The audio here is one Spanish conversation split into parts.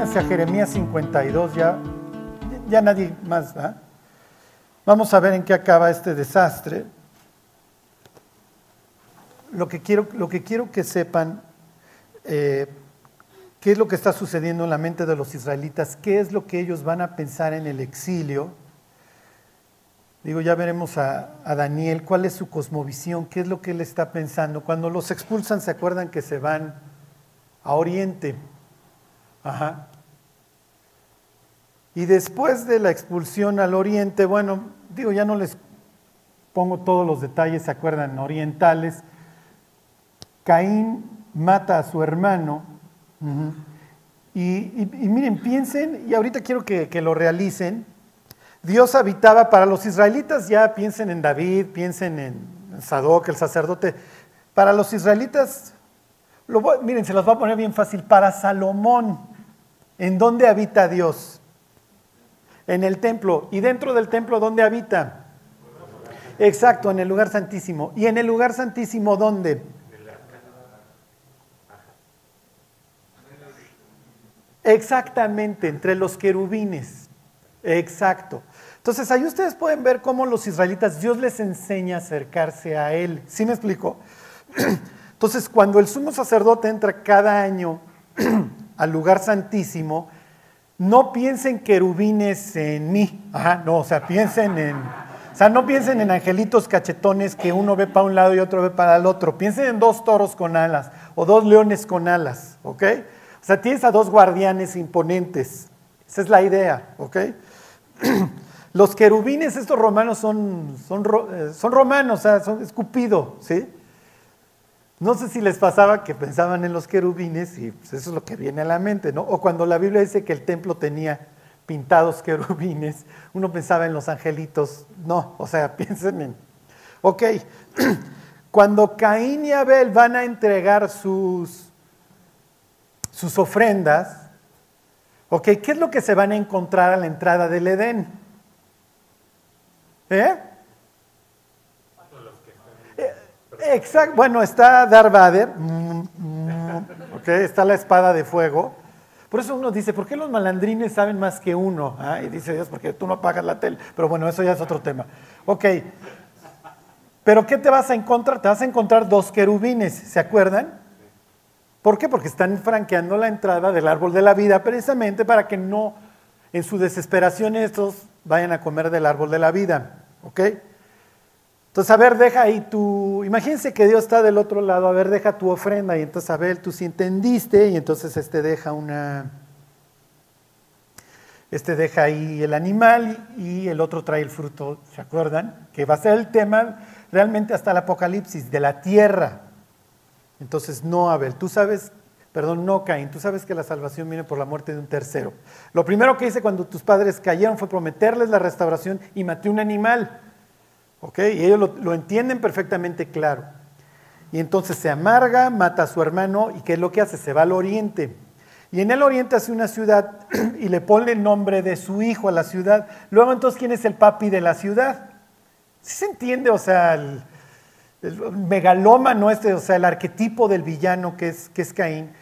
váyanse a Jeremías 52, ya, ya nadie más, ¿va? Vamos a ver en qué acaba este desastre. Lo que quiero, lo que, quiero que sepan, eh, qué es lo que está sucediendo en la mente de los israelitas, qué es lo que ellos van a pensar en el exilio. Digo, ya veremos a, a, Daniel cuál es su cosmovisión, qué es lo que él está pensando. Cuando los expulsan, se acuerdan que se van a Oriente. Ajá. Y después de la expulsión al oriente, bueno, digo, ya no les pongo todos los detalles, se acuerdan, orientales. Caín mata a su hermano. y, miren, piensen, y ahorita quiero que, lo realicen. Dios habitaba para los israelitas, ya piensen en David, piensen en Sadoc, el sacerdote. Para los israelitas, miren, se los va a poner bien fácil. Para Salomón, ¿en dónde habita Dios? En el templo. ¿Y dentro del templo dónde habita? Exacto, en el lugar santísimo. ¿Y en el lugar santísimo dónde? Exactamente, entre los querubines. Exacto. Entonces ahí ustedes pueden ver cómo los israelitas, Dios les enseña a acercarse a Él. ¿Sí me explico? Entonces cuando el sumo sacerdote entra cada año al lugar santísimo, no piensen querubines en mí, Ajá, no, o sea, piensen en, o sea, no piensen en angelitos cachetones que uno ve para un lado y otro ve para el otro, piensen en dos toros con alas o dos leones con alas, ¿ok? O sea, tienes a dos guardianes imponentes, esa es la idea, ¿ok? Los querubines, estos romanos son, son, eh, son romanos, o sea, son escupido, ¿sí? No sé si les pasaba que pensaban en los querubines y pues, eso es lo que viene a la mente, ¿no? O cuando la Biblia dice que el templo tenía pintados querubines, uno pensaba en los angelitos. No, o sea, piensen en... Ok, cuando Caín y Abel van a entregar sus, sus ofrendas, ok, ¿qué es lo que se van a encontrar a la entrada del Edén? ¿Eh? Exacto, bueno, está Darth Vader, mm, mm, está la espada de fuego. Por eso uno dice, ¿por qué los malandrines saben más que uno? Ah, y dice Dios, porque tú no apagas la tele. Pero bueno, eso ya es otro tema. Ok, pero ¿qué te vas a encontrar? Te vas a encontrar dos querubines, ¿se acuerdan? ¿Por qué? Porque están franqueando la entrada del árbol de la vida precisamente para que no, en su desesperación, estos vayan a comer del árbol de la vida. ¿Ok? Entonces, a ver, deja ahí tu, imagínense que Dios está del otro lado, a ver, deja tu ofrenda y entonces, a ver, tú sí entendiste y entonces este deja una, este deja ahí el animal y el otro trae el fruto, ¿se acuerdan? Que va a ser el tema realmente hasta el Apocalipsis, de la tierra. Entonces, no, Abel, tú sabes, perdón, no, Caín, tú sabes que la salvación viene por la muerte de un tercero. Lo primero que hice cuando tus padres cayeron fue prometerles la restauración y maté un animal. Y ellos lo, entienden perfectamente claro. Y entonces se amarga, mata a su hermano y ¿qué es lo que hace? Se va al oriente. Y en el oriente hace una ciudad y le pone el nombre de su hijo a la ciudad. Luego entonces, ¿quién es el papi de la ciudad? ¿Sí se entiende? O sea, el, megalómano este, o sea, el arquetipo del villano que es, que es Caín.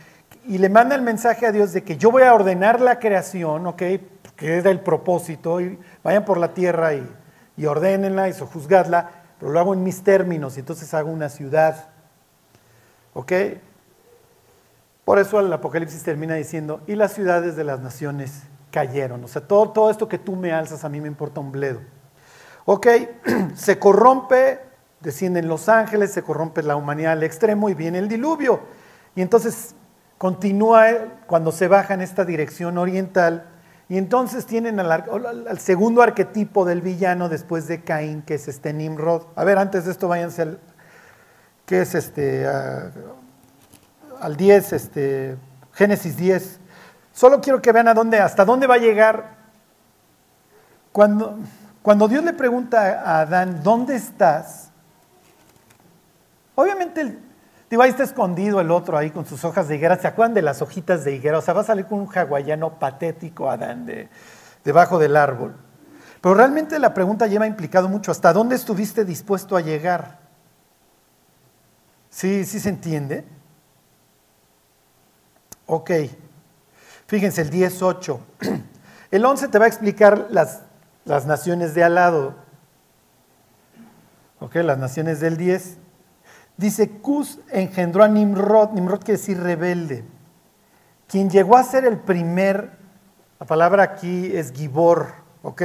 Y le manda el mensaje a Dios de que yo voy a ordenar la creación, ¿ok? Que es el propósito, y vayan por la tierra y y ordénenla y sojuzgadla, pero lo hago en mis términos y entonces hago una ciudad. ¿Ok? Por eso el Apocalipsis termina diciendo, y las ciudades de las naciones cayeron. O sea, todo, todo esto que tú me alzas a mí me importa un bledo. Ok, se corrompe, descienden los ángeles, se corrompe la humanidad al extremo y viene el diluvio. Y entonces continúa, cuando se baja en esta dirección oriental, y entonces tienen al, segundo arquetipo del villano después de Caín, que es este Nimrod. A ver, antes de esto váyanse al, ¿qué es este? al 10, este, Génesis 10. Solo quiero que vean a dónde, hasta dónde va a llegar. Cuando, cuando Dios le pregunta a Adán, ¿dónde estás? Obviamente el, Digo, ahí está escondido el otro ahí con sus hojas de higuera. ¿Se acuerdan de las hojitas de higuera? O sea, va a salir con un hawaiano patético Adán de, debajo del árbol. Pero realmente la pregunta lleva implicado mucho. ¿Hasta dónde estuviste dispuesto a llegar? ¿Sí, sí se entiende? Ok. Fíjense, el 10.8. El 11 te va a explicar las, las naciones de al lado. ¿Ok? Las naciones del 10. Dice, Cus engendró a Nimrod. Nimrod quiere decir rebelde. Quien llegó a ser el primer, la palabra aquí es Gibor. ¿Ok?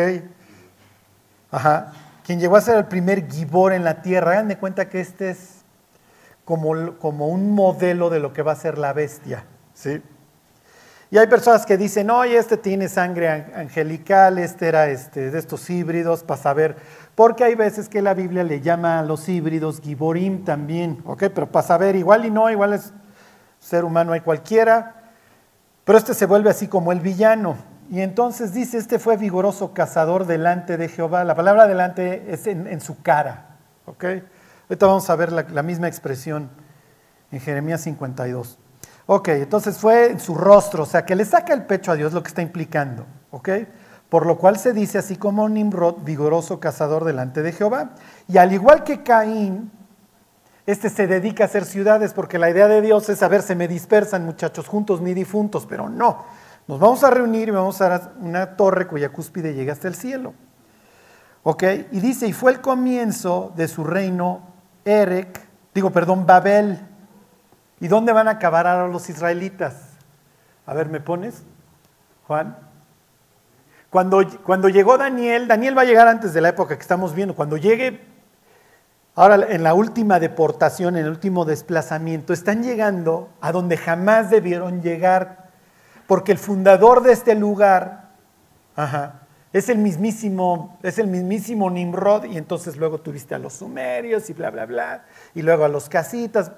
Ajá. Quien llegó a ser el primer Gibor en la tierra. Hagan de cuenta que este es como, como un modelo de lo que va a ser la bestia. ¿Sí? Y hay personas que dicen, oye, este tiene sangre angelical, este era este, de estos híbridos, para saber, porque hay veces que la Biblia le llama a los híbridos Giborim también, ¿ok? Pero para saber, igual y no, igual es ser humano hay cualquiera, pero este se vuelve así como el villano. Y entonces dice, este fue vigoroso cazador delante de Jehová. La palabra delante es en, su cara, ¿ok? Ahorita vamos a ver la, la misma expresión en Jeremías 52. Ok, entonces fue en su rostro, o sea, que le saca el pecho a Dios lo que está implicando. Ok, por lo cual se dice así como Nimrod, vigoroso cazador delante de Jehová. Y al igual que Caín, este se dedica a hacer ciudades porque la idea de Dios es, a ver, se me dispersan muchachos juntos ni difuntos, pero no. Nos vamos a reunir y vamos a una torre cuya cúspide llega hasta el cielo. ¿Ok? Y dice, y fue el comienzo de su reino Erec, digo, perdón, Babel. ¿Y dónde van a acabar ahora los israelitas? A ver, ¿me pones? Juan. Cuando, cuando llegó Daniel, Daniel va a llegar antes de la época que estamos viendo, cuando llegue, ahora en la última deportación, en el último desplazamiento, están llegando a donde jamás debieron llegar, porque el fundador de este lugar es el mismísimo, es el mismísimo Nimrod, y entonces luego tuviste a los sumerios y bla, bla, bla, y luego a los casitas.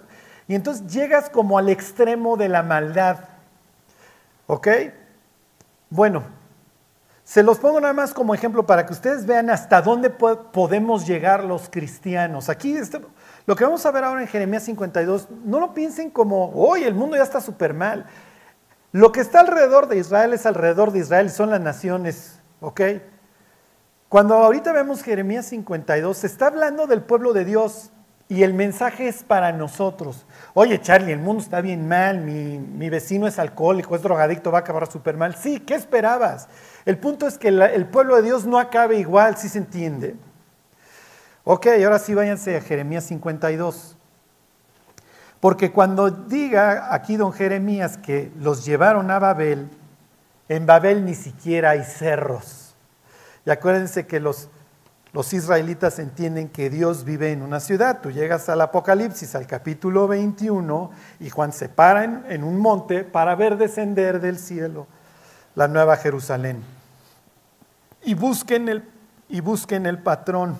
Y entonces llegas como al extremo de la maldad. ¿Ok? Bueno, se los pongo nada más como ejemplo para que ustedes vean hasta dónde podemos llegar los cristianos. Aquí este, lo que vamos a ver ahora en Jeremías 52, no lo piensen como, hoy el mundo ya está súper mal. Lo que está alrededor de Israel es alrededor de Israel, son las naciones, ¿ok? Cuando ahorita vemos Jeremías 52, se está hablando del pueblo de Dios, y el mensaje es para nosotros. Oye, Charlie, el mundo está bien mal, mi, vecino es alcohólico, es drogadicto, va a acabar súper mal. Sí, ¿qué esperabas? El punto es que el pueblo de Dios no acabe igual, si se entiende. Ok, ahora sí váyanse a Jeremías 52. Porque cuando diga aquí don Jeremías que los llevaron a Babel, en Babel ni siquiera hay cerros. Y acuérdense que los los israelitas entienden que Dios vive en una ciudad. Tú llegas al Apocalipsis, al capítulo 21, y Juan se para en, un monte para ver descender del cielo la nueva Jerusalén. Y busquen, el, y busquen el patrón.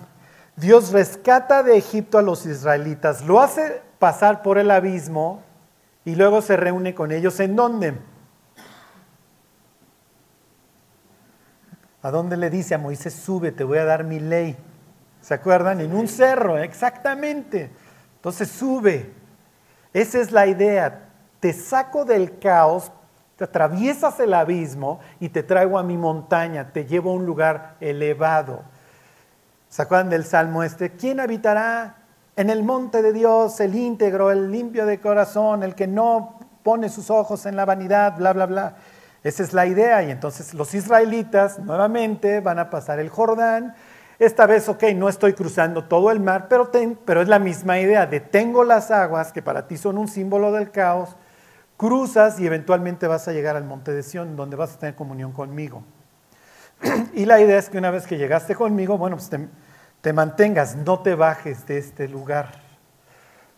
Dios rescata de Egipto a los israelitas, lo hace pasar por el abismo y luego se reúne con ellos. ¿En dónde? ¿A dónde le dice a Moisés, sube, te voy a dar mi ley? ¿Se acuerdan? En un cerro, exactamente. Entonces sube. Esa es la idea. Te saco del caos, te atraviesas el abismo y te traigo a mi montaña, te llevo a un lugar elevado. ¿Se acuerdan del salmo este? ¿Quién habitará en el monte de Dios, el íntegro, el limpio de corazón, el que no pone sus ojos en la vanidad, bla, bla, bla? Esa es la idea. Y entonces los israelitas nuevamente van a pasar el Jordán. Esta vez, ok, no estoy cruzando todo el mar, pero, pero es la misma idea. Detengo las aguas, que para ti son un símbolo del caos, cruzas y eventualmente vas a llegar al monte de Sión, donde vas a tener comunión conmigo. Y la idea es que una vez que llegaste conmigo, bueno, pues te, te mantengas, no te bajes de este lugar.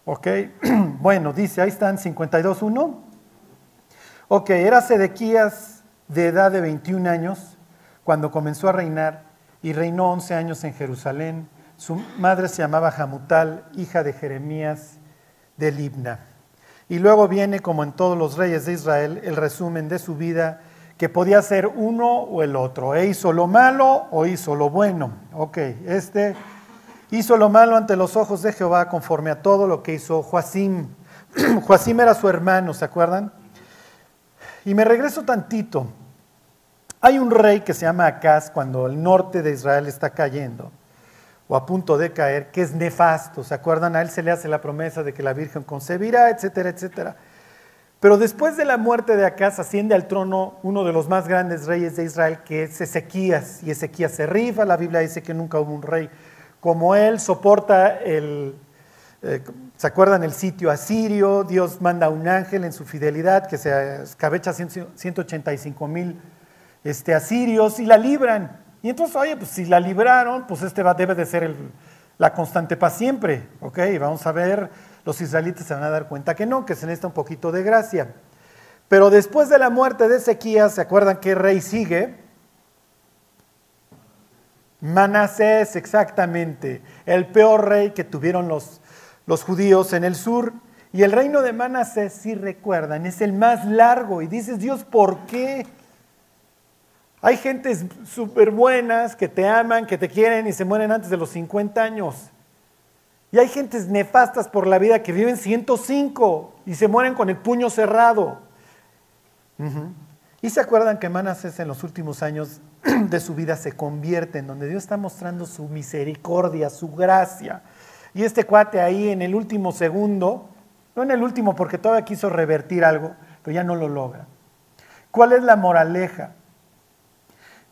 ¿Ok? Bueno, dice, ahí están 52.1. Ok, era Sedequías de edad de 21 años cuando comenzó a reinar y reinó 11 años en Jerusalén. Su madre se llamaba Jamutal, hija de Jeremías de Libna. Y luego viene, como en todos los reyes de Israel, el resumen de su vida, que podía ser uno o el otro. E hizo lo malo o hizo lo bueno. Ok, este hizo lo malo ante los ojos de Jehová conforme a todo lo que hizo Joacim. Joacim era su hermano, ¿se acuerdan? Y me regreso tantito. Hay un rey que se llama Acaz cuando el norte de Israel está cayendo o a punto de caer, que es nefasto. ¿Se acuerdan? A él se le hace la promesa de que la Virgen concebirá, etcétera, etcétera. Pero después de la muerte de Acaz asciende al trono uno de los más grandes reyes de Israel, que es Ezequías. Y Ezequías se rifa, la Biblia dice que nunca hubo un rey como él, soporta el, eh, ¿se acuerdan el sitio asirio? Dios manda un ángel en su fidelidad que se escabecha 185 mil este, asirios y la libran. Y entonces, oye, pues si la libraron, pues este debe de ser la constante para siempre. Ok, vamos a ver, los israelitas se van a dar cuenta que no, que se necesita un poquito de gracia. Pero después de la muerte de Ezequías, ¿se acuerdan qué rey sigue? Manasés, exactamente, el peor rey que tuvieron los, los judíos en el sur. Y el reino de Manasés, si recuerdan, es el más largo. Y dices, Dios, ¿por qué? Hay gentes súper buenas que te aman, que te quieren y se mueren antes de los 50 años. Y hay gentes nefastas por la vida que viven 105 y se mueren con el puño cerrado. Y se acuerdan que Manasés en los últimos años de su vida se convierte en donde Dios está mostrando su misericordia, su gracia. Y este cuate ahí en el último segundo, no en el último porque todavía quiso revertir algo, pero ya no lo logra. ¿Cuál es la moraleja?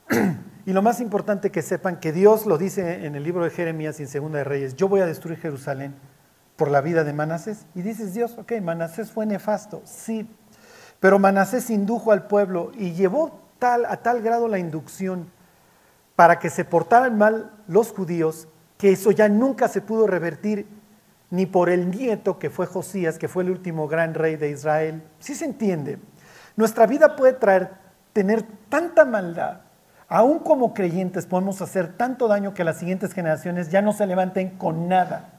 y lo más importante que sepan que Dios lo dice en el libro de Jeremías y en Segunda de Reyes, yo voy a destruir Jerusalén por la vida de Manasés. Y dices Dios, ok, Manasés fue nefasto, sí, pero Manasés indujo al pueblo y llevó tal, a tal grado la inducción para que se portaran mal los judíos, que eso ya nunca se pudo revertir ni por el nieto que fue Josías, que fue el último gran rey de Israel. Sí se entiende. Nuestra vida puede traer, tener tanta maldad aún como creyentes podemos hacer tanto daño que las siguientes generaciones ya no se levanten con nada.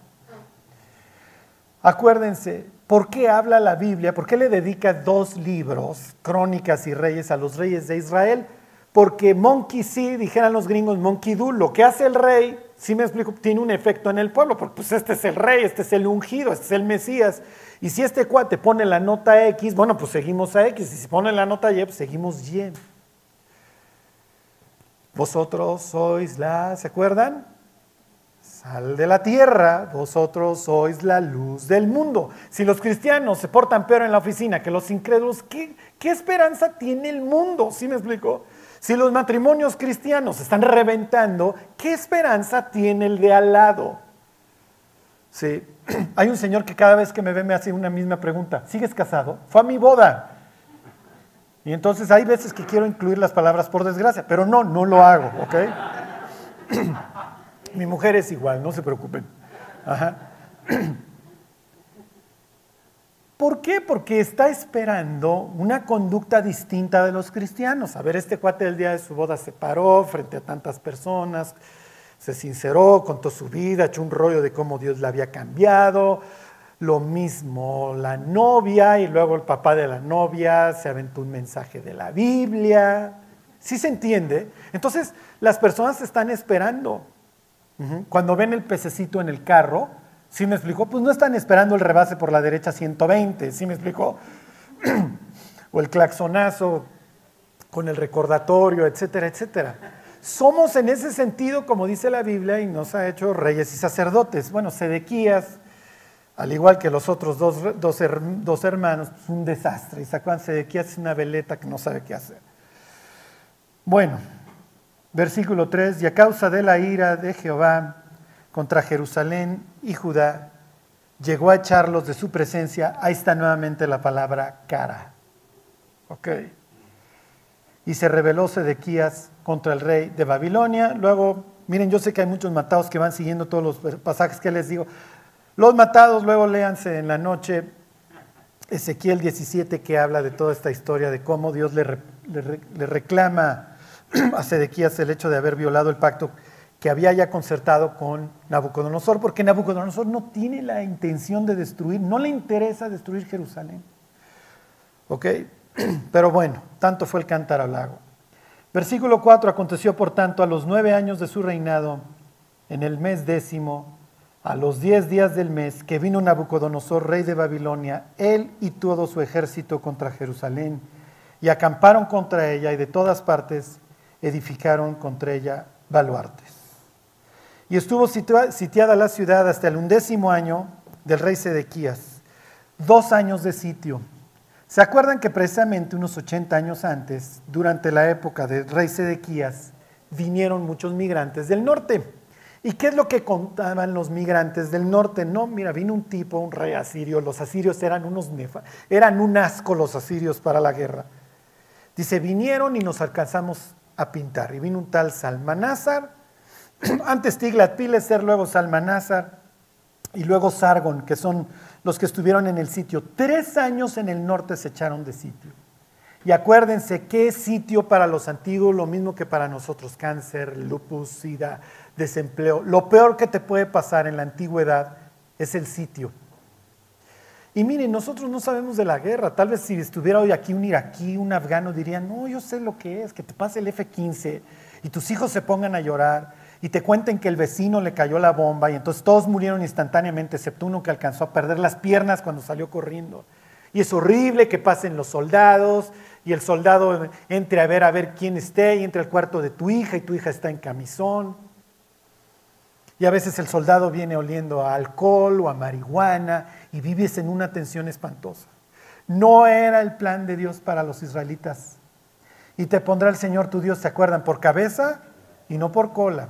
Acuérdense, ¿por qué habla la Biblia? ¿Por qué le dedica dos libros, Crónicas y Reyes, a los reyes de Israel? Porque monkey sí, dijeran los gringos, monkey do, lo que hace el rey, si me explico, tiene un efecto en el pueblo, porque pues este es el rey, este es el ungido, este es el Mesías. Y si este cuate pone la nota X, bueno, pues seguimos a X, y si pone la nota Y, pues seguimos Y. Vosotros sois la, ¿se acuerdan? Sal de la tierra, vosotros sois la luz del mundo. Si los cristianos se portan peor en la oficina que los incrédulos, ¿qué, esperanza tiene el mundo? ¿Sí me explico? Si los matrimonios cristianos están reventando, ¿qué esperanza tiene el de al lado? Sí. Hay un señor que cada vez que me ve me hace una misma pregunta. ¿Sigues casado? Fue a mi boda. Y entonces hay veces que quiero incluir las palabras por desgracia, pero no, no lo hago, ¿ok? Mi mujer es igual, no se preocupen. ¿Por qué? Porque está esperando una conducta distinta de los cristianos. A ver, este cuate del día de su boda se paró frente a tantas personas, se sinceró, contó su vida, echó un rollo de cómo Dios la había cambiado, lo mismo la novia y luego el papá de la novia se aventó un mensaje de la Biblia. ¿Sí se entiende? Entonces las personas están esperando. Cuando ven el pececito en el carro, ¿sí me explicó? Pues no están esperando el rebase por la derecha 120, ¿sí me explicó? o el claxonazo con el recordatorio, etcétera, etcétera. Somos en ese sentido, como dice la Biblia, y nos ha hecho reyes y sacerdotes. Bueno, Sedequías al igual que los otros dos, dos, hermanos, pues, un desastre. Y sacuánse de aquí hace una veleta que no sabe qué hacer. Bueno, versículo 3, y a causa de la ira de Jehová contra Jerusalén y Judá, llegó a echarlos de su presencia. Ahí está nuevamente la palabra cara. ¿Ok? Y se rebeló Sedequías contra el rey de Babilonia. Luego, miren, yo sé que hay muchos matados que van siguiendo todos los pasajes que les digo. Los matados, luego léanse en la noche Ezequiel 17 que habla de toda esta historia, de cómo Dios le, reclama a Sedequías el hecho de haber violado el pacto había ya concertado con Nabucodonosor, porque Nabucodonosor no tiene la intención de destruir, no le interesa destruir Jerusalén. ¿Ok? Pero bueno, tanto fue el cántaro al lago. Versículo 4, aconteció por tanto a los nueve años de su reinado, en el mes décimo, a los diez días del mes que vino Nabucodonosor, rey de Babilonia, él y todo su ejército contra Jerusalén, y acamparon contra ella y de todas partes edificaron contra ella baluartes. Y estuvo sitiada la ciudad hasta el undécimo año del rey Sedequías, dos años de sitio. ¿Se acuerdan que precisamente unos 80 años antes, durante la época del rey Sedequías, vinieron muchos migrantes del norte? ¿Y qué es lo que contaban los migrantes del norte? No, mira, vino un tipo, un rey asirio. Los asirios eran unos nefa, eran un asco los asirios para la guerra. Dice, vinieron y nos alcanzamos a pintar. Y vino un tal Salmanázar, antes Tiglat-Pileser, luego Salmanázar y luego Sargon, que son los que estuvieron en el sitio. Tres años en el norte se echaron de sitio. Y acuérdense, ¿qué sitio para los antiguos? Lo mismo que para nosotros, cáncer, lupus, sida, desempleo. Lo peor que te puede pasar en la antigüedad es el sitio. Y miren, nosotros no sabemos de la guerra. Tal vez si estuviera hoy aquí un iraquí, un afgano, dirían, no, yo sé lo que es, que te pase el F-15 y tus hijos se pongan a llorar y te cuenten que el vecino le cayó la bomba y entonces todos murieron instantáneamente, excepto uno que alcanzó a perder las piernas cuando salió corriendo. Y es horrible que pasen los soldados y el soldado entre a ver a ver quién esté y entre al cuarto de tu hija y tu hija está en camisón. Y a veces el soldado viene oliendo a alcohol o a marihuana y vives en una tensión espantosa. No era el plan de Dios para los israelitas. Y te pondrá el Señor tu Dios, ¿se acuerdan? Por cabeza y no por cola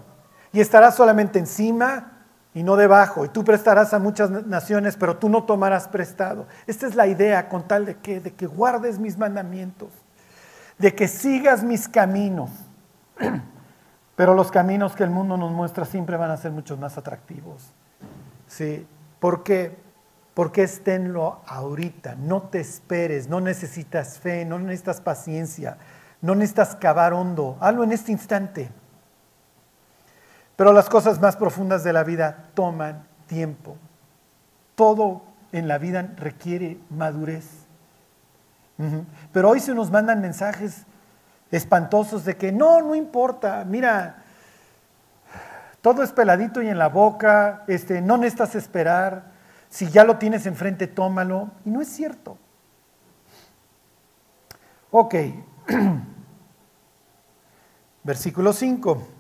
y estarás solamente encima y no debajo, y tú prestarás a muchas naciones, pero tú no tomarás prestado. Esta es la idea con tal de que, de que guardes mis mandamientos, de que sigas mis caminos. Pero los caminos que el mundo nos muestra siempre van a ser mucho más atractivos. ¿Sí? ¿Por qué? Porque esténlo ahorita, no te esperes, no necesitas fe, no necesitas paciencia, no necesitas cavar hondo, hazlo en este instante. Pero las cosas más profundas de la vida toman tiempo. Todo en la vida requiere madurez. Pero hoy se nos mandan mensajes espantosos de que no, no importa, mira, todo es peladito y en la boca, este, no necesitas esperar, si ya lo tienes enfrente, tómalo. Y no es cierto. Ok, versículo 5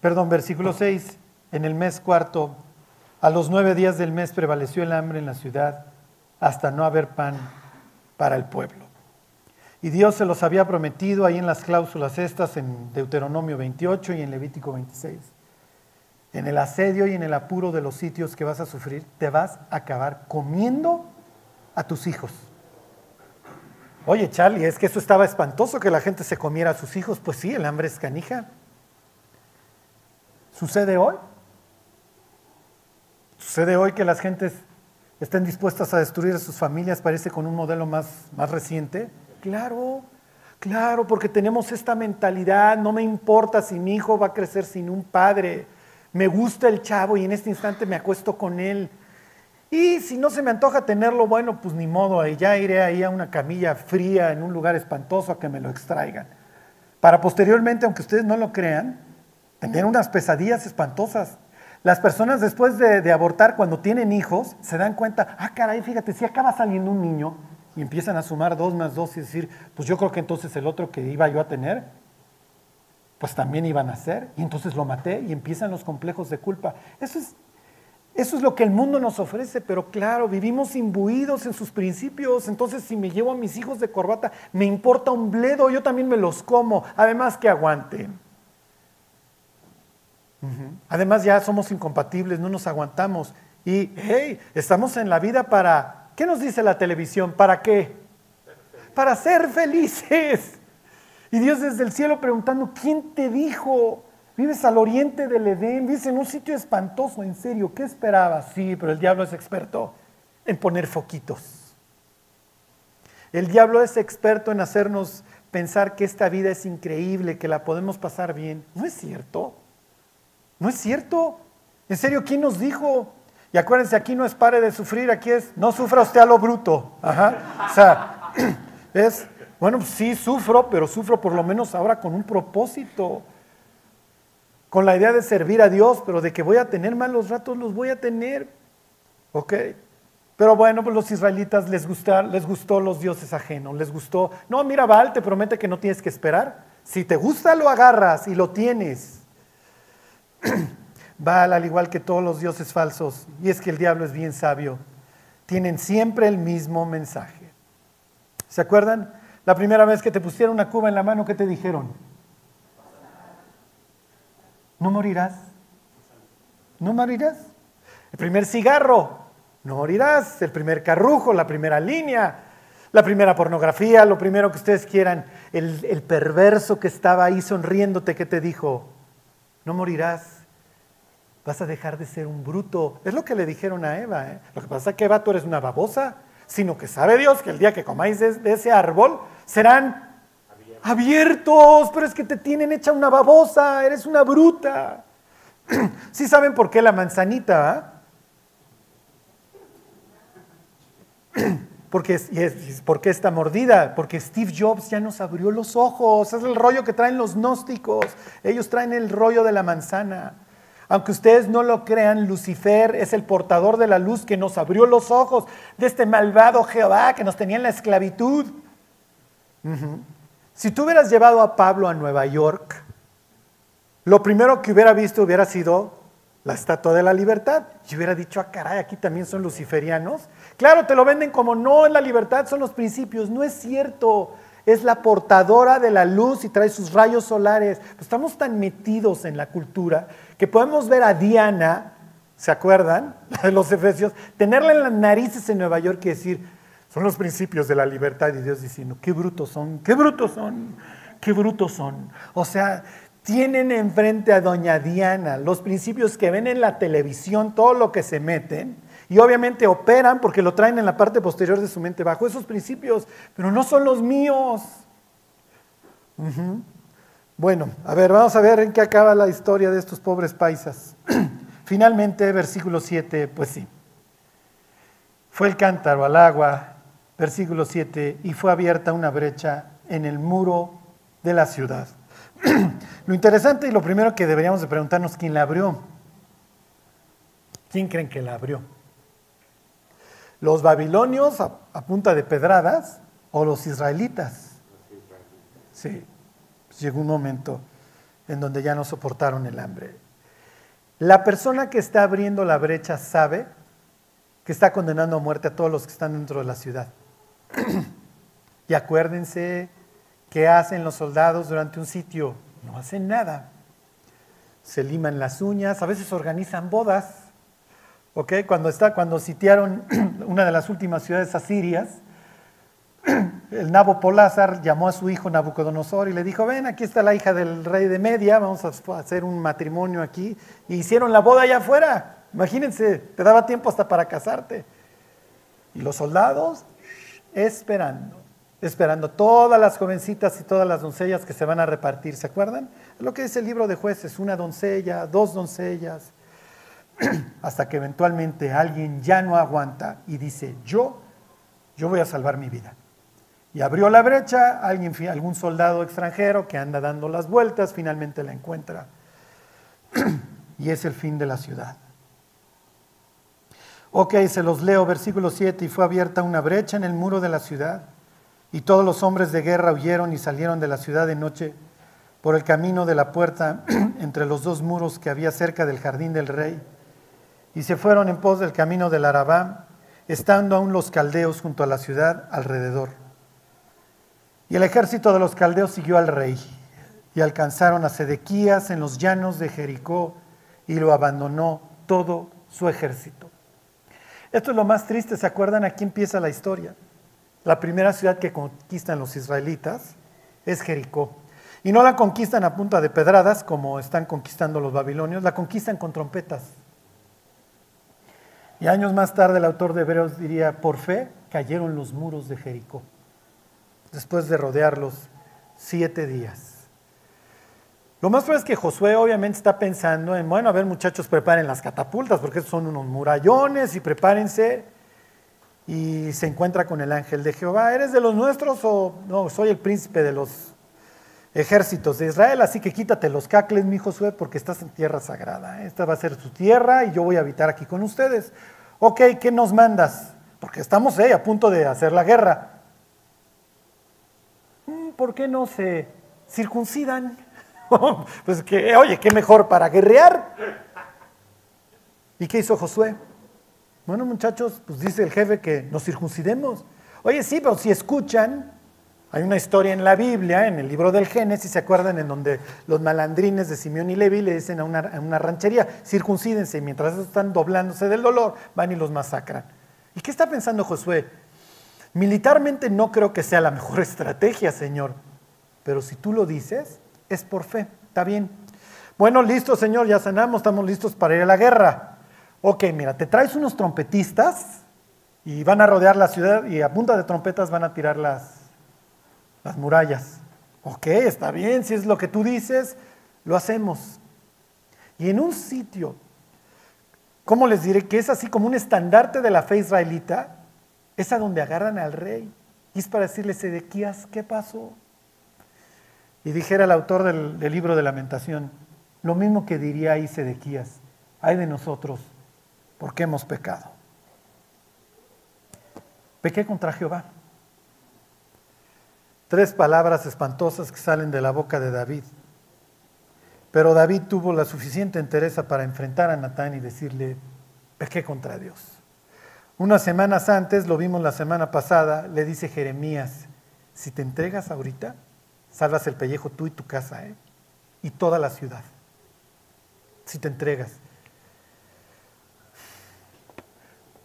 perdón, versículo 6, en el mes cuarto, a los nueve días del mes prevaleció el hambre en la ciudad hasta no haber pan para el pueblo. Y Dios se los había prometido ahí en las cláusulas estas, en Deuteronomio 28 y en Levítico 26. En el asedio y en el apuro de los sitios que vas a sufrir, te vas a acabar comiendo a tus hijos. Oye, Charlie, es que eso estaba espantoso que la gente se comiera a sus hijos. Pues sí, el hambre es canija. ¿Sucede hoy? ¿Sucede hoy que las gentes estén dispuestas a destruir a sus familias, parece con un modelo más, más reciente? Claro, claro, porque tenemos esta mentalidad, no me importa si mi hijo va a crecer sin un padre, me gusta el chavo y en este instante me acuesto con él. Y si no se me antoja tenerlo, bueno, pues ni modo, ya iré ahí a una camilla fría en un lugar espantoso a que me lo extraigan. Para posteriormente, aunque ustedes no lo crean, tener unas pesadillas espantosas. Las personas después de, abortar, cuando tienen hijos, se dan cuenta, ah, caray, fíjate, si acaba saliendo un niño y empiezan a sumar dos más dos y decir, pues yo creo que entonces el otro que iba yo a tener, pues también iba a nacer, y entonces lo maté y empiezan los complejos de culpa. Eso es, eso es lo que el mundo nos ofrece, pero claro, vivimos imbuidos en sus principios, entonces si me llevo a mis hijos de corbata, me importa un bledo, yo también me los como, además que aguanten. Además ya somos incompatibles, no nos aguantamos. Y, hey, estamos en la vida para, ¿qué nos dice la televisión? ¿Para qué? Para ser felices. Y Dios desde el cielo preguntando, ¿quién te dijo? Vives al oriente del Edén, vives en un sitio espantoso, en serio, ¿qué esperabas? Sí, pero el diablo es experto en poner foquitos. El diablo es experto en hacernos pensar que esta vida es increíble, que la podemos pasar bien. ¿No es cierto? No es cierto. En serio, ¿quién nos dijo? Y acuérdense, aquí no es pare de sufrir, aquí es no sufra usted a lo bruto. O sea, es, bueno, sí sufro, pero sufro por lo menos ahora con un propósito. Con la idea de servir a Dios, pero de que voy a tener malos ratos, los voy a tener. ¿Ok? Pero bueno, pues los israelitas les, les gustó los dioses ajenos, les gustó. No, mira, Baal te promete que no tienes que esperar. Si te gusta, lo agarras y lo tienes. Baal, al igual que todos los dioses falsos, y es que el diablo es bien sabio, tienen siempre el mismo mensaje. ¿Se acuerdan? La primera vez que te pusieron una cuba en la mano, ¿qué te dijeron? No morirás. No morirás. El primer cigarro, no morirás. El primer carrujo, la primera línea, la primera pornografía, lo primero que ustedes quieran. El, el perverso que estaba ahí sonriéndote, ¿qué te dijo? No morirás vas a dejar de ser un bruto. Es lo que le dijeron a Eva. ¿eh? Lo que pasa es que Eva, tú eres una babosa, sino que sabe Dios que el día que comáis de, ese árbol serán abiertos, pero es que te tienen hecha una babosa, eres una bruta. ¿Sí saben por qué la manzanita? Porque, ¿Por qué está mordida? Porque Steve Jobs ya nos abrió los ojos. Es el rollo que traen los gnósticos. Ellos traen el rollo de la manzana. Aunque ustedes no lo crean, Lucifer es el portador de la luz que nos abrió los ojos de este malvado Jehová que nos tenía en la esclavitud. Si tú hubieras llevado a Pablo a Nueva York, lo primero que hubiera visto hubiera sido la estatua de la libertad. Y hubiera dicho, ah, caray, aquí también son luciferianos. Claro, te lo venden como no, en la libertad son los principios. No es cierto es la portadora de la luz y trae sus rayos solares. Estamos tan metidos en la cultura que podemos ver a Diana, ¿se acuerdan? de los Efesios, tenerla en las narices en Nueva York y decir, son los principios de la libertad y Dios diciendo, qué brutos son, qué brutos son, qué brutos son. O sea, tienen enfrente a doña Diana los principios que ven en la televisión, todo lo que se meten y obviamente operan porque lo traen en la parte posterior de su mente bajo esos principios, pero no son los míos. Bueno, a ver, vamos a ver en qué acaba la historia de estos pobres paisas. Finalmente, versículo 7, pues sí. Fue el cántaro al agua, versículo 7, y fue abierta una brecha en el muro de la ciudad. lo interesante y lo primero que deberíamos de preguntarnos, ¿quién la abrió? ¿Quién creen que la abrió? ¿Los babilonios a, punta de pedradas o los israelitas? Sí, llegó un momento en donde ya no soportaron el hambre. La persona que está abriendo la brecha sabe que está condenando a muerte a todos los que están dentro de la ciudad. y acuérdense qué hacen los soldados durante un sitio. No hacen nada. Se liman las uñas, a veces organizan bodas. Cuando, está, cuando sitiaron una de las últimas ciudades asirias, el Nabopolázar llamó a su hijo Nabucodonosor y le dijo, ven, aquí está la hija del rey de Media, vamos a hacer un matrimonio aquí. Y hicieron la boda allá afuera. Imagínense, te daba tiempo hasta para casarte. Y los soldados esperando, esperando todas las jovencitas y todas las doncellas que se van a repartir, ¿se acuerdan? Lo que dice el libro de jueces, una doncella, dos doncellas, hasta que eventualmente alguien ya no aguanta y dice, yo, yo voy a salvar mi vida. Y abrió la brecha, alguien, algún soldado extranjero que anda dando las vueltas, finalmente la encuentra. y es el fin de la ciudad. Ok, se los leo, versículo 7, y fue abierta una brecha en el muro de la ciudad, y todos los hombres de guerra huyeron y salieron de la ciudad de noche por el camino de la puerta entre los dos muros que había cerca del jardín del rey y se fueron en pos del camino del Arabá, estando aún los caldeos junto a la ciudad alrededor. Y el ejército de los caldeos siguió al rey, y alcanzaron a Sedequías en los llanos de Jericó, y lo abandonó todo su ejército. Esto es lo más triste, ¿se acuerdan? Aquí empieza la historia. La primera ciudad que conquistan los israelitas es Jericó. Y no la conquistan a punta de pedradas como están conquistando los babilonios, la conquistan con trompetas. Y años más tarde el autor de Hebreos diría, por fe cayeron los muros de Jericó, después de rodearlos siete días. Lo más fuerte es que Josué obviamente está pensando en, bueno, a ver muchachos, preparen las catapultas, porque son unos murallones y prepárense. Y se encuentra con el ángel de Jehová, ¿eres de los nuestros o no? Soy el príncipe de los ejércitos de Israel, así que quítate los cacles, mi Josué, porque estás en tierra sagrada. Esta va a ser tu tierra y yo voy a habitar aquí con ustedes. Ok, ¿qué nos mandas? Porque estamos eh, a punto de hacer la guerra. Mm, ¿Por qué no se circuncidan? pues que, oye, qué mejor para guerrear. ¿Y qué hizo Josué? Bueno, muchachos, pues dice el jefe que nos circuncidemos. Oye, sí, pero si escuchan, hay una historia en la Biblia, en el libro del Génesis, ¿se acuerdan? En donde los malandrines de Simeón y Levi le dicen a una, ranchería, circuncídense, y mientras están doblándose del dolor, van y los masacran. ¿Y qué está pensando Josué? Militarmente no creo que sea la mejor estrategia, Señor, pero si tú lo dices, es por fe, está bien. Bueno, listo, Señor, ya sanamos, estamos listos para ir a la guerra. Ok, mira, te traes unos trompetistas y van a rodear la ciudad y a punta de trompetas van a tirar las, las murallas. Ok, está bien, si es lo que tú dices, lo hacemos. Y en un sitio, ¿cómo les diré? Que es así como un estandarte de la fe israelita, es a donde agarran al rey. Y es para decirle, Sedequías, ¿qué pasó? Y dijera el autor del, del libro de lamentación, lo mismo que diría ahí Sedequías, hay de nosotros porque hemos pecado. Pequé contra Jehová. Tres palabras espantosas que salen de la boca de David. Pero David tuvo la suficiente entereza para enfrentar a Natán y decirle, pequé contra Dios. Unas semanas antes, lo vimos la semana pasada, le dice Jeremías, si te entregas ahorita, salvas el pellejo tú y tu casa, ¿eh? y toda la ciudad. Si te entregas.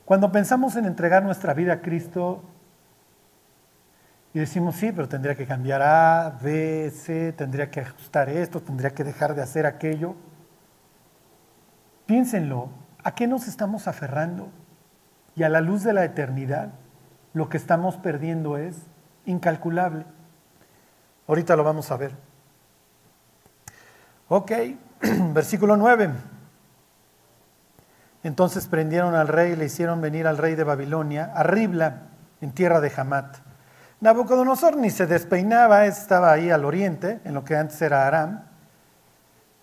Cuando pensamos en entregar nuestra vida a Cristo y decimos, sí, pero tendría que cambiar A, B, C, tendría que ajustar esto, tendría que dejar de hacer aquello, piénsenlo, ¿a qué nos estamos aferrando? Y a la luz de la eternidad, lo que estamos perdiendo es incalculable. Ahorita lo vamos a ver. Ok, versículo 9. Entonces prendieron al rey y le hicieron venir al rey de Babilonia a Ribla, en tierra de Hamat. Nabucodonosor ni se despeinaba, estaba ahí al oriente, en lo que antes era Aram,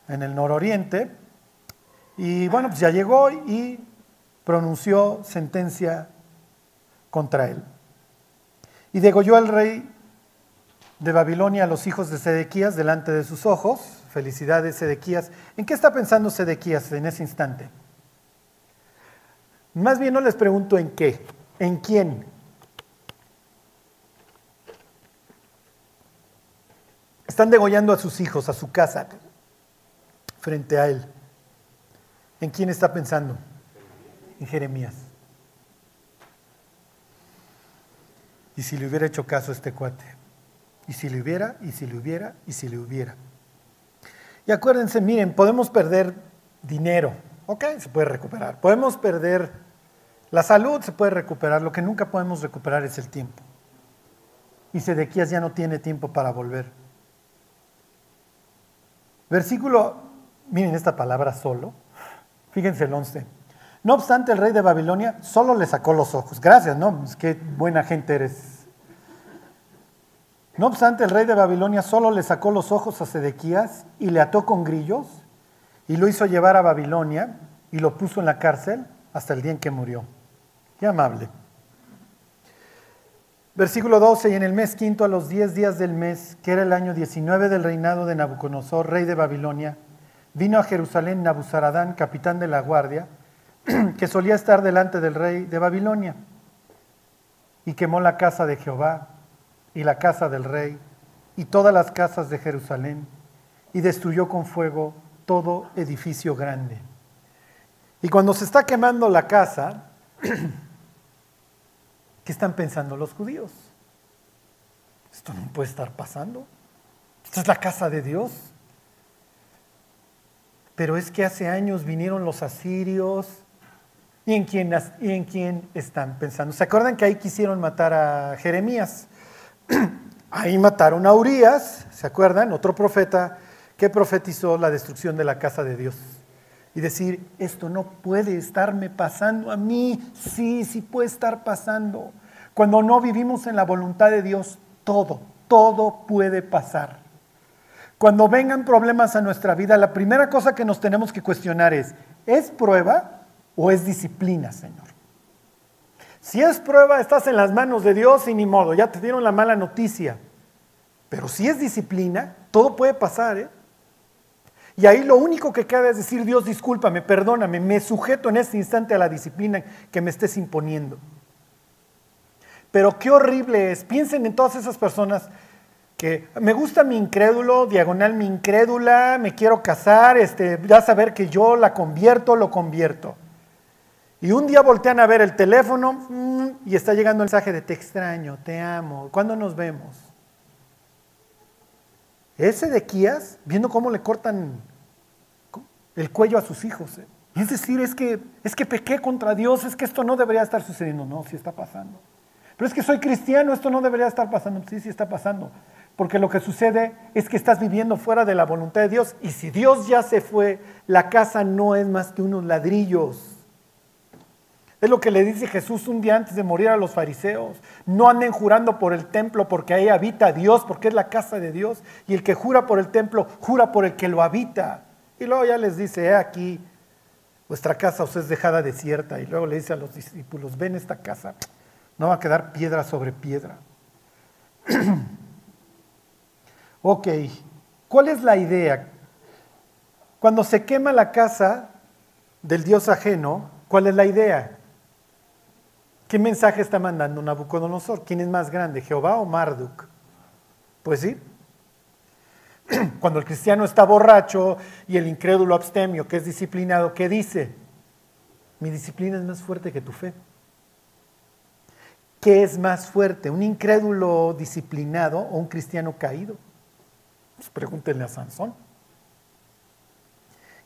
en el nororiente. Y bueno, pues ya llegó y pronunció sentencia contra él. Y degolló al rey de Babilonia a los hijos de Sedequías delante de sus ojos. Felicidades, Sedequías. ¿En qué está pensando Sedequías en ese instante? Más bien no les pregunto en qué, en quién. Están degollando a sus hijos, a su casa, frente a él. ¿En quién está pensando? En Jeremías. Y si le hubiera hecho caso a este cuate. Y si le hubiera, y si le hubiera, y si le hubiera. Y acuérdense, miren, podemos perder dinero, Ok, se puede recuperar. Podemos perder la salud, se puede recuperar. Lo que nunca podemos recuperar es el tiempo. Y Sedequías ya no tiene tiempo para volver. Versículo, miren esta palabra solo. Fíjense el 11. No obstante, el rey de Babilonia solo le sacó los ojos. Gracias, ¿no? Es que buena gente eres. No obstante, el rey de Babilonia solo le sacó los ojos a Sedequías y le ató con grillos y lo hizo llevar a Babilonia y lo puso en la cárcel hasta el día en que murió. Qué amable. Versículo 12, y en el mes quinto, a los diez días del mes, que era el año 19 del reinado de Nabucodonosor, rey de Babilonia, vino a Jerusalén Nabuzaradán, capitán de la guardia, que solía estar delante del rey de Babilonia, y quemó la casa de Jehová y la casa del rey y todas las casas de Jerusalén, y destruyó con fuego todo edificio grande. Y cuando se está quemando la casa, ¿qué están pensando los judíos? Esto no puede estar pasando. Esta es la casa de Dios. Pero es que hace años vinieron los asirios. ¿Y en quién, y en quién están pensando? ¿Se acuerdan que ahí quisieron matar a Jeremías? Ahí mataron a Urias, ¿se acuerdan? Otro profeta que profetizó la destrucción de la casa de Dios. Y decir, esto no puede estarme pasando a mí. Sí, sí puede estar pasando. Cuando no vivimos en la voluntad de Dios, todo, todo puede pasar. Cuando vengan problemas a nuestra vida, la primera cosa que nos tenemos que cuestionar es, ¿es prueba o es disciplina, Señor? Si es prueba, estás en las manos de Dios y ni modo, ya te dieron la mala noticia. Pero si es disciplina, todo puede pasar, ¿eh? Y ahí lo único que queda es decir, Dios, discúlpame, perdóname, me sujeto en este instante a la disciplina que me estés imponiendo. Pero qué horrible es. Piensen en todas esas personas que me gusta mi incrédulo, diagonal mi incrédula, me quiero casar, este, ya saber que yo la convierto, lo convierto. Y un día voltean a ver el teléfono mm, y está llegando el mensaje de te extraño, te amo, ¿cuándo nos vemos? Ese de Kías, viendo cómo le cortan el cuello a sus hijos. ¿eh? es decir, es que, es que pequé contra Dios, es que esto no debería estar sucediendo. No, sí está pasando. Pero es que soy cristiano, esto no debería estar pasando. Sí, sí está pasando. Porque lo que sucede es que estás viviendo fuera de la voluntad de Dios. Y si Dios ya se fue, la casa no es más que unos ladrillos. Es lo que le dice Jesús un día antes de morir a los fariseos. No anden jurando por el templo porque ahí habita Dios, porque es la casa de Dios. Y el que jura por el templo, jura por el que lo habita. Y luego ya les dice, he aquí, vuestra casa os es dejada desierta. Y luego le dice a los discípulos, ven esta casa, no va a quedar piedra sobre piedra. ok, ¿cuál es la idea? Cuando se quema la casa del Dios ajeno, ¿cuál es la idea? ¿Qué mensaje está mandando Nabucodonosor? ¿Quién es más grande, Jehová o Marduk? Pues sí, cuando el cristiano está borracho y el incrédulo abstemio, que es disciplinado, ¿qué dice? Mi disciplina es más fuerte que tu fe. ¿Qué es más fuerte? ¿Un incrédulo disciplinado o un cristiano caído? Pues pregúntenle a Sansón.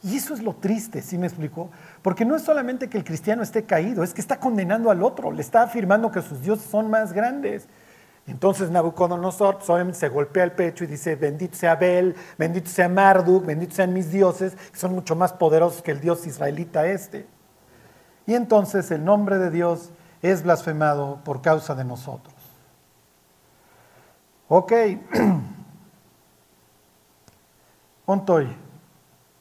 Y eso es lo triste, ¿sí me explicó? Porque no es solamente que el cristiano esté caído, es que está condenando al otro, le está afirmando que sus dioses son más grandes. Entonces Nabucodonosor pues, se golpea el pecho y dice, bendito sea Abel, bendito sea Marduk, bendito sean mis dioses, que son mucho más poderosos que el dios israelita este. Y entonces el nombre de Dios es blasfemado por causa de nosotros. Ok. Ontoy,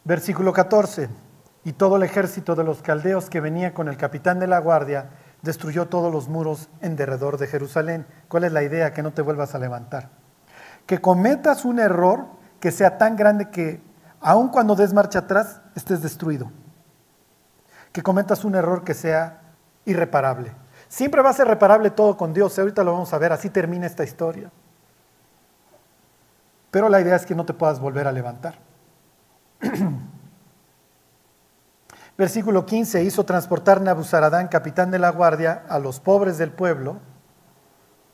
versículo 14. Y todo el ejército de los caldeos que venía con el capitán de la guardia destruyó todos los muros en derredor de Jerusalén. ¿Cuál es la idea? Que no te vuelvas a levantar. Que cometas un error que sea tan grande que aun cuando des marcha atrás estés destruido. Que cometas un error que sea irreparable. Siempre va a ser reparable todo con Dios. Ahorita lo vamos a ver, así termina esta historia. Pero la idea es que no te puedas volver a levantar. Versículo 15, hizo transportar Nabuzaradán, capitán de la guardia, a los pobres del pueblo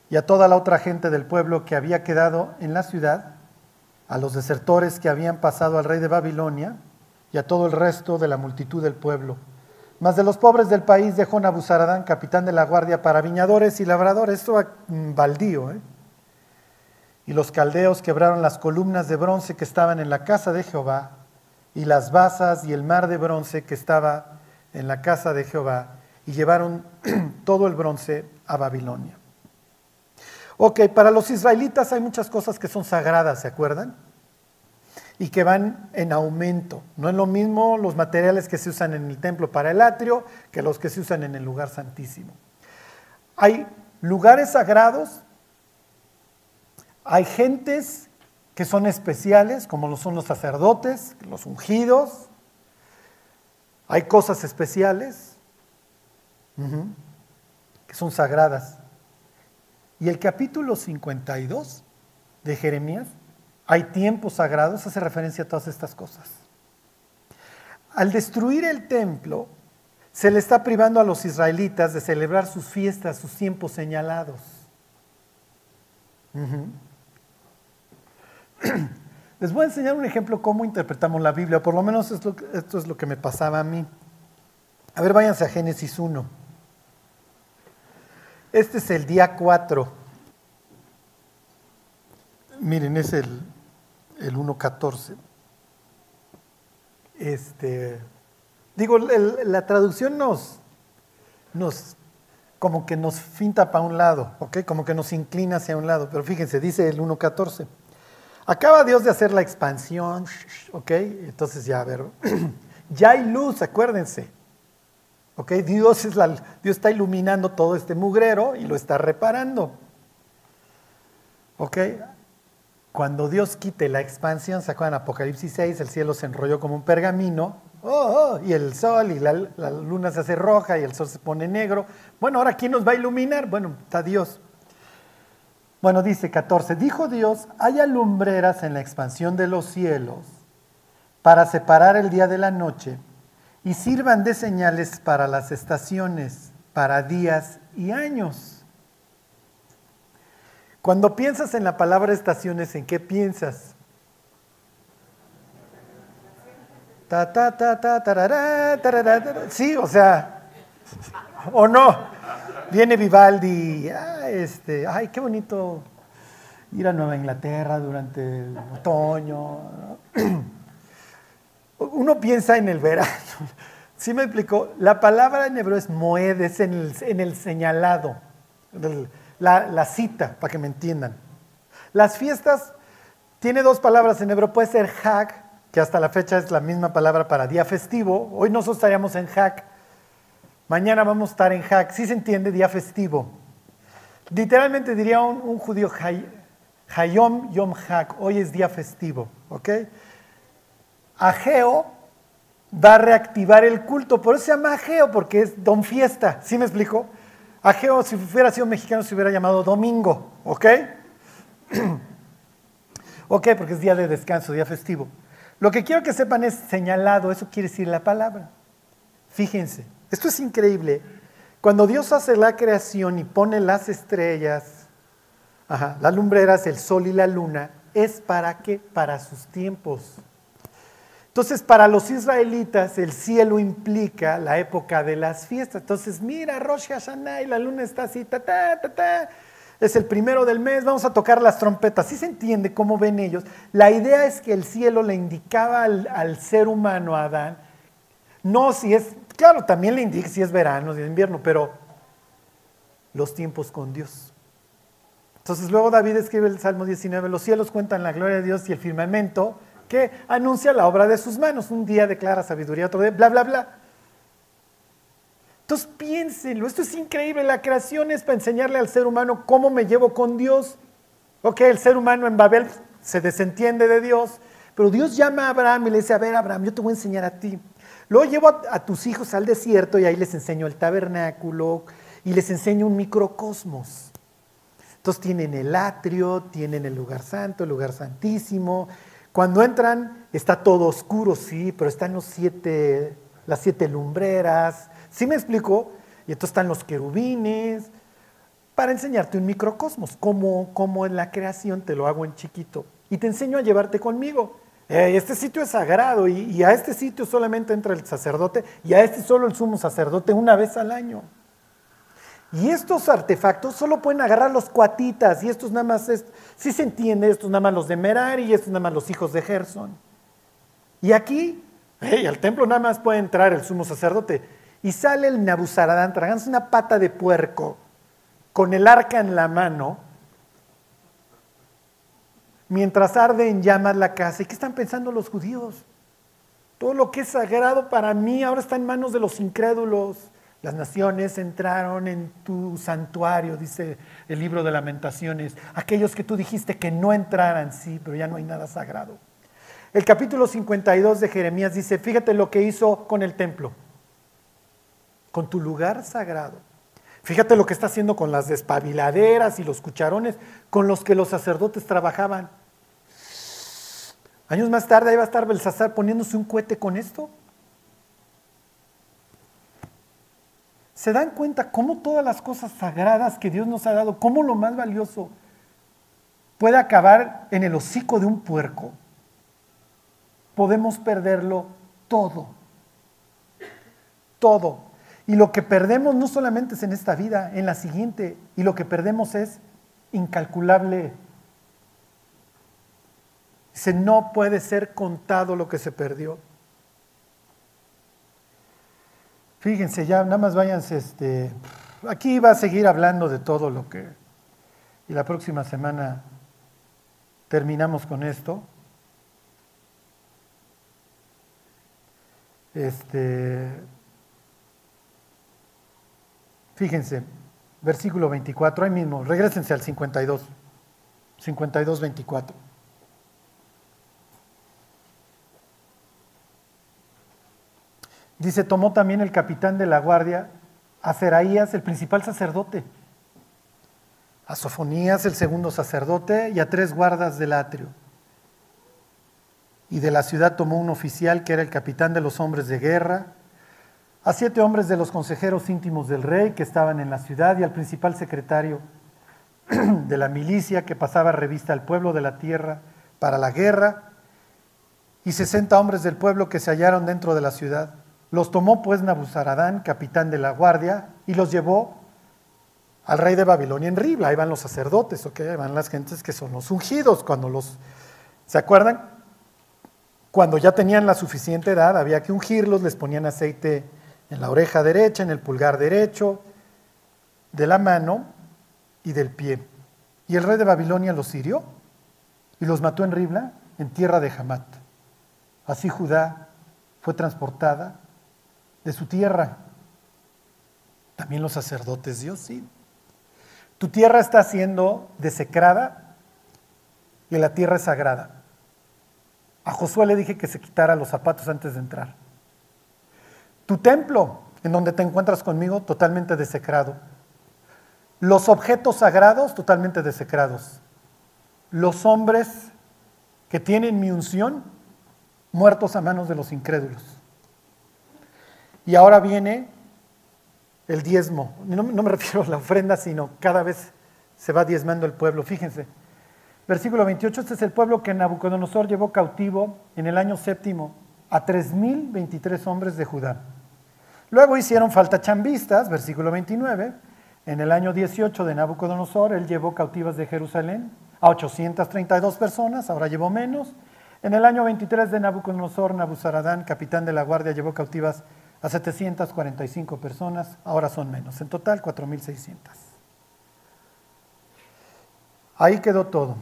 y a toda la otra gente del pueblo que había quedado en la ciudad, a los desertores que habían pasado al rey de Babilonia y a todo el resto de la multitud del pueblo. Mas de los pobres del país dejó Nabuzaradán, capitán de la guardia, para viñadores y labradores, esto baldío. ¿eh? Y los caldeos quebraron las columnas de bronce que estaban en la casa de Jehová y las basas y el mar de bronce que estaba en la casa de Jehová y llevaron todo el bronce a Babilonia. Ok, para los israelitas hay muchas cosas que son sagradas, ¿se acuerdan? Y que van en aumento. No es lo mismo los materiales que se usan en el templo para el atrio que los que se usan en el lugar santísimo. Hay lugares sagrados, hay gentes que son especiales, como lo son los sacerdotes, los ungidos. Hay cosas especiales que son sagradas. Y el capítulo 52 de Jeremías, hay tiempos sagrados, hace referencia a todas estas cosas. Al destruir el templo, se le está privando a los israelitas de celebrar sus fiestas, sus tiempos señalados. Les voy a enseñar un ejemplo cómo interpretamos la Biblia, por lo menos esto, esto es lo que me pasaba a mí. A ver, váyanse a Génesis 1. Este es el día 4. Miren, es el, el 1.14. Este, digo, la traducción nos, nos, como que nos finta para un lado, ¿ok? Como que nos inclina hacia un lado, pero fíjense, dice el 1.14. Acaba Dios de hacer la expansión, ¿ok? Entonces ya, a ver, ya hay luz, acuérdense. ¿Ok? Dios, es la, Dios está iluminando todo este mugrero y lo está reparando. ¿Ok? Cuando Dios quite la expansión, ¿se acuerdan? Apocalipsis 6, el cielo se enrolló como un pergamino, oh, oh, y el sol y la, luna se hace roja y el sol se pone negro. Bueno, ahora ¿quién nos va a iluminar? Bueno, está Dios. Bueno, dice 14, dijo Dios, haya lumbreras en la expansión de los cielos para separar el día de la noche y sirvan de señales para las estaciones, para días y años. Cuando piensas en la palabra estaciones, ¿en qué piensas? Ta, ta, ta, ta, Sí, o sea, o no. Viene Vivaldi, este, ay, qué bonito ir a Nueva Inglaterra durante el otoño. Uno piensa en el verano. ¿Sí me explicó? La palabra en hebreo es moed, es en el señalado, la, cita, para que me entiendan. Las fiestas, tiene dos palabras en hebreo, puede ser hag, que hasta la fecha es la misma palabra para día festivo. Hoy nosotros estaríamos en hag, mañana vamos a estar en hag, sí se entiende, día festivo. Literalmente diría un, un judío, hayom yom hag, hoy es día festivo, ¿ok? Ageo va a reactivar el culto. Por eso se llama Ageo, porque es Don Fiesta. ¿Sí me explico? Ageo, si hubiera sido mexicano, se hubiera llamado Domingo. ¿Ok? ok, porque es día de descanso, día festivo. Lo que quiero que sepan es señalado, eso quiere decir la palabra. Fíjense, esto es increíble. Cuando Dios hace la creación y pone las estrellas, las lumbreras, el sol y la luna, ¿es para qué? Para sus tiempos. Entonces, para los israelitas, el cielo implica la época de las fiestas. Entonces, mira, Rosh Hashanah y la luna está así, ta, ta, ta, ta. Es el primero del mes, vamos a tocar las trompetas. ¿Sí se entiende cómo ven ellos? La idea es que el cielo le indicaba al, ser humano, a Adán, no si es, claro, también le indica si es verano, si es invierno, pero los tiempos con Dios. Entonces, luego David escribe el Salmo 19, los cielos cuentan la gloria de Dios y el firmamento que anuncia la obra de sus manos. Un día declara sabiduría, otro día, bla, bla, bla. Entonces piénsenlo, esto es increíble, la creación es para enseñarle al ser humano cómo me llevo con Dios. Ok, el ser humano en Babel se desentiende de Dios, pero Dios llama a Abraham y le dice, a ver Abraham, yo te voy a enseñar a ti. Luego llevo a, a tus hijos al desierto y ahí les enseño el tabernáculo y les enseño un microcosmos. Entonces tienen el atrio, tienen el lugar santo, el lugar santísimo, cuando entran está todo oscuro, sí, pero están los siete, las siete lumbreras. ¿Sí me explico? Y entonces están los querubines para enseñarte un microcosmos, como, como en la creación te lo hago en chiquito. Y te enseño a llevarte conmigo. este sitio es sagrado y, y a este sitio solamente entra el sacerdote y a este solo el sumo sacerdote una vez al año. Y estos artefactos solo pueden agarrar los cuatitas, y estos nada más, si se entiende, estos nada más los de Merari y estos nada más los hijos de Gerson. Y aquí, hey, al templo nada más puede entrar el sumo sacerdote. Y sale el Nabuzaradán tragándose una pata de puerco con el arca en la mano, mientras arde en llamas la casa. ¿Y qué están pensando los judíos? Todo lo que es sagrado para mí ahora está en manos de los incrédulos. Las naciones entraron en tu santuario, dice el libro de lamentaciones. Aquellos que tú dijiste que no entraran, sí, pero ya no hay nada sagrado. El capítulo 52 de Jeremías dice, fíjate lo que hizo con el templo, con tu lugar sagrado. Fíjate lo que está haciendo con las despabiladeras y los cucharones con los que los sacerdotes trabajaban. Años más tarde iba a estar Belsasar poniéndose un cohete con esto. ¿Se dan cuenta cómo todas las cosas sagradas que Dios nos ha dado, cómo lo más valioso puede acabar en el hocico de un puerco? Podemos perderlo todo. Todo. Y lo que perdemos no solamente es en esta vida, en la siguiente. Y lo que perdemos es incalculable. Se no puede ser contado lo que se perdió. Fíjense, ya nada más váyanse, este, aquí va a seguir hablando de todo lo que, y la próxima semana terminamos con esto. Este, fíjense, versículo 24, ahí mismo, regresense al 52, 52, 24. Dice, tomó también el capitán de la guardia a Seraías, el principal sacerdote, a Sofonías, el segundo sacerdote, y a tres guardas del atrio. Y de la ciudad tomó un oficial que era el capitán de los hombres de guerra, a siete hombres de los consejeros íntimos del rey que estaban en la ciudad y al principal secretario de la milicia que pasaba revista al pueblo de la tierra para la guerra, y sesenta hombres del pueblo que se hallaron dentro de la ciudad. Los tomó pues Nabuzaradán, capitán de la guardia, y los llevó al rey de Babilonia en Ribla. Ahí van los sacerdotes, ¿ok? Ahí van las gentes que son los ungidos. Cuando los, ¿se acuerdan? Cuando ya tenían la suficiente edad, había que ungirlos, les ponían aceite en la oreja derecha, en el pulgar derecho, de la mano y del pie. Y el rey de Babilonia los hirió y los mató en Ribla, en tierra de Hamat. Así Judá fue transportada de su tierra. También los sacerdotes, Dios sí. Tu tierra está siendo desecrada y la tierra es sagrada. A Josué le dije que se quitara los zapatos antes de entrar. Tu templo, en donde te encuentras conmigo, totalmente desecrado. Los objetos sagrados, totalmente desecrados. Los hombres que tienen mi unción, muertos a manos de los incrédulos. Y ahora viene el diezmo. No, me refiero a la ofrenda, sino cada vez se va diezmando el pueblo. Fíjense. Versículo 28, este es el pueblo que Nabucodonosor llevó cautivo en el año séptimo a 3.023 hombres de Judá. Luego hicieron falta chambistas, versículo 29. En el año 18 de Nabucodonosor, él llevó cautivas de Jerusalén a 832 personas, ahora llevó menos. En el año 23 de Nabucodonosor, Nabuzaradán, capitán de la guardia, llevó cautivas a 745 personas, ahora son menos, en total 4.600. Ahí quedó todo.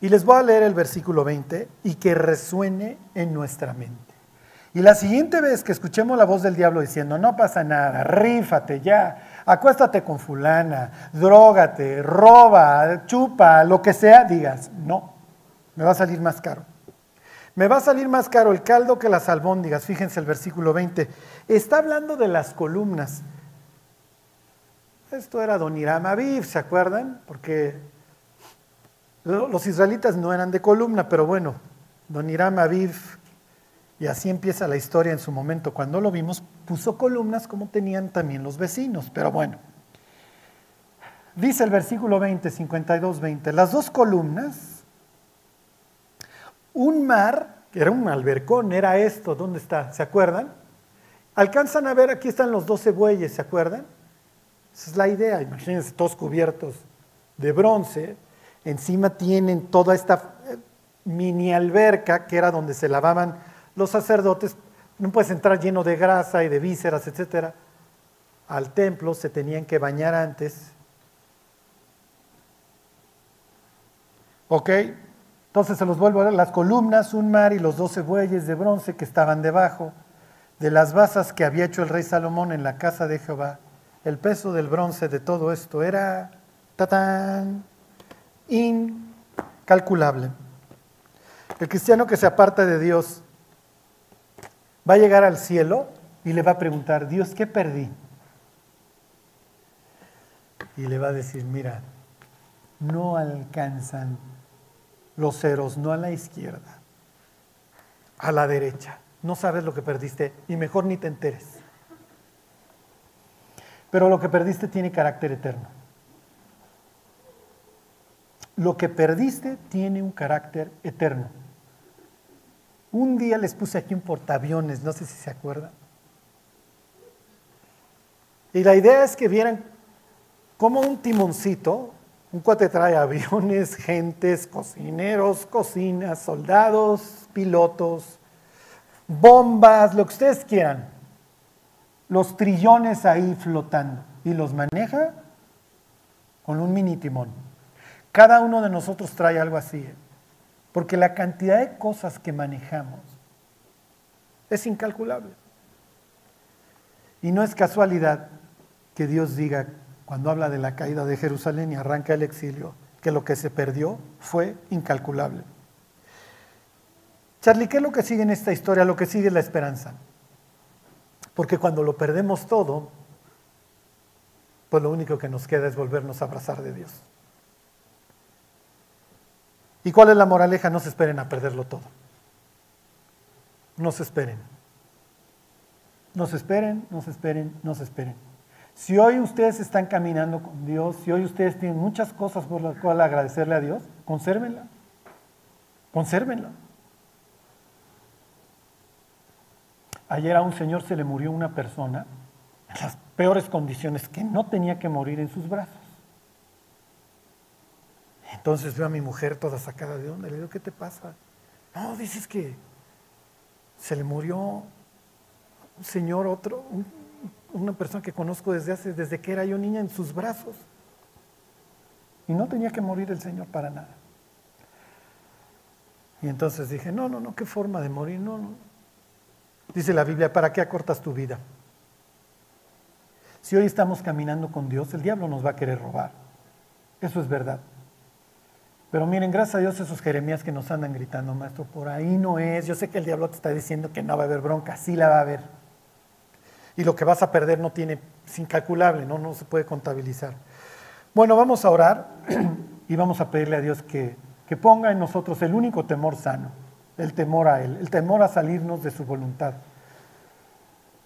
Y les voy a leer el versículo 20 y que resuene en nuestra mente. Y la siguiente vez que escuchemos la voz del diablo diciendo, no pasa nada, rífate ya, acuéstate con fulana, drogate, roba, chupa, lo que sea, digas, no, me va a salir más caro. Me va a salir más caro el caldo que las albóndigas. Fíjense el versículo 20. Está hablando de las columnas. Esto era Don Hiram Aviv, ¿se acuerdan? Porque los israelitas no eran de columna, pero bueno, Don Hiram Aviv, y así empieza la historia en su momento. Cuando lo vimos, puso columnas como tenían también los vecinos, pero bueno. Dice el versículo 20, 52, 20, las dos columnas un mar, que era un albercón, era esto, ¿dónde está? ¿Se acuerdan? Alcanzan a ver, aquí están los doce bueyes, ¿se acuerdan? Esa es la idea, imagínense todos cubiertos de bronce, encima tienen toda esta eh, mini alberca que era donde se lavaban los sacerdotes, no puedes entrar lleno de grasa y de vísceras, etcétera. Al templo se tenían que bañar antes. ¿Ok? Entonces se los vuelvo a ver, las columnas, un mar y los doce bueyes de bronce que estaban debajo de las basas que había hecho el rey Salomón en la casa de Jehová. El peso del bronce de todo esto era, tatán, incalculable. El cristiano que se aparta de Dios va a llegar al cielo y le va a preguntar, Dios, ¿qué perdí? Y le va a decir, mira, no alcanzan los ceros, no a la izquierda, a la derecha. No sabes lo que perdiste y mejor ni te enteres. Pero lo que perdiste tiene carácter eterno. Lo que perdiste tiene un carácter eterno. Un día les puse aquí un portaaviones, no sé si se acuerdan. Y la idea es que vieran como un timoncito un cuate trae aviones, gentes, cocineros, cocinas, soldados, pilotos, bombas, lo que ustedes quieran. Los trillones ahí flotando. Y los maneja con un mini timón. Cada uno de nosotros trae algo así. ¿eh? Porque la cantidad de cosas que manejamos es incalculable. Y no es casualidad que Dios diga cuando habla de la caída de Jerusalén y arranca el exilio, que lo que se perdió fue incalculable. Charlie, ¿qué es lo que sigue en esta historia? Lo que sigue es la esperanza. Porque cuando lo perdemos todo, pues lo único que nos queda es volvernos a abrazar de Dios. ¿Y cuál es la moraleja? No se esperen a perderlo todo. No se esperen. No se esperen, no se esperen, no se esperen. Si hoy ustedes están caminando con Dios, si hoy ustedes tienen muchas cosas por las cuales agradecerle a Dios, consérvenla. Consérvenla. Ayer a un señor se le murió una persona en las peores condiciones que no tenía que morir en sus brazos. Entonces veo a mi mujer toda sacada de onda. Le digo, ¿qué te pasa? No, dices que se le murió un señor, otro, una persona que conozco desde hace, desde que era yo niña en sus brazos. Y no tenía que morir el Señor para nada. Y entonces dije, no, no, no, qué forma de morir, no, no. Dice la Biblia, ¿para qué acortas tu vida? Si hoy estamos caminando con Dios, el diablo nos va a querer robar. Eso es verdad. Pero miren, gracias a Dios esos Jeremías que nos andan gritando, maestro, por ahí no es. Yo sé que el diablo te está diciendo que no va a haber bronca, sí la va a haber. Y lo que vas a perder no tiene, es incalculable, no, no se puede contabilizar. Bueno, vamos a orar y vamos a pedirle a Dios que, que ponga en nosotros el único temor sano, el temor a Él, el temor a salirnos de su voluntad.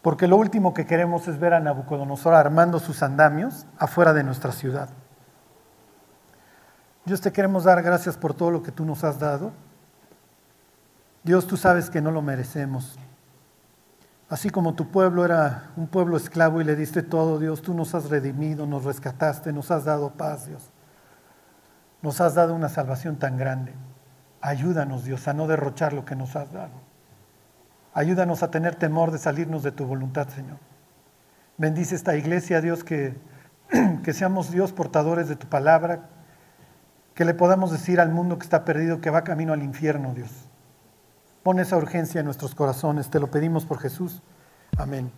Porque lo último que queremos es ver a Nabucodonosor armando sus andamios afuera de nuestra ciudad. Dios te queremos dar gracias por todo lo que tú nos has dado. Dios, tú sabes que no lo merecemos. Así como tu pueblo era un pueblo esclavo y le diste todo, Dios, tú nos has redimido, nos rescataste, nos has dado paz, Dios. Nos has dado una salvación tan grande. Ayúdanos, Dios, a no derrochar lo que nos has dado. Ayúdanos a tener temor de salirnos de tu voluntad, Señor. Bendice esta iglesia, Dios, que, que seamos, Dios, portadores de tu palabra, que le podamos decir al mundo que está perdido que va camino al infierno, Dios. Pon esa urgencia en nuestros corazones, te lo pedimos por Jesús. Amén.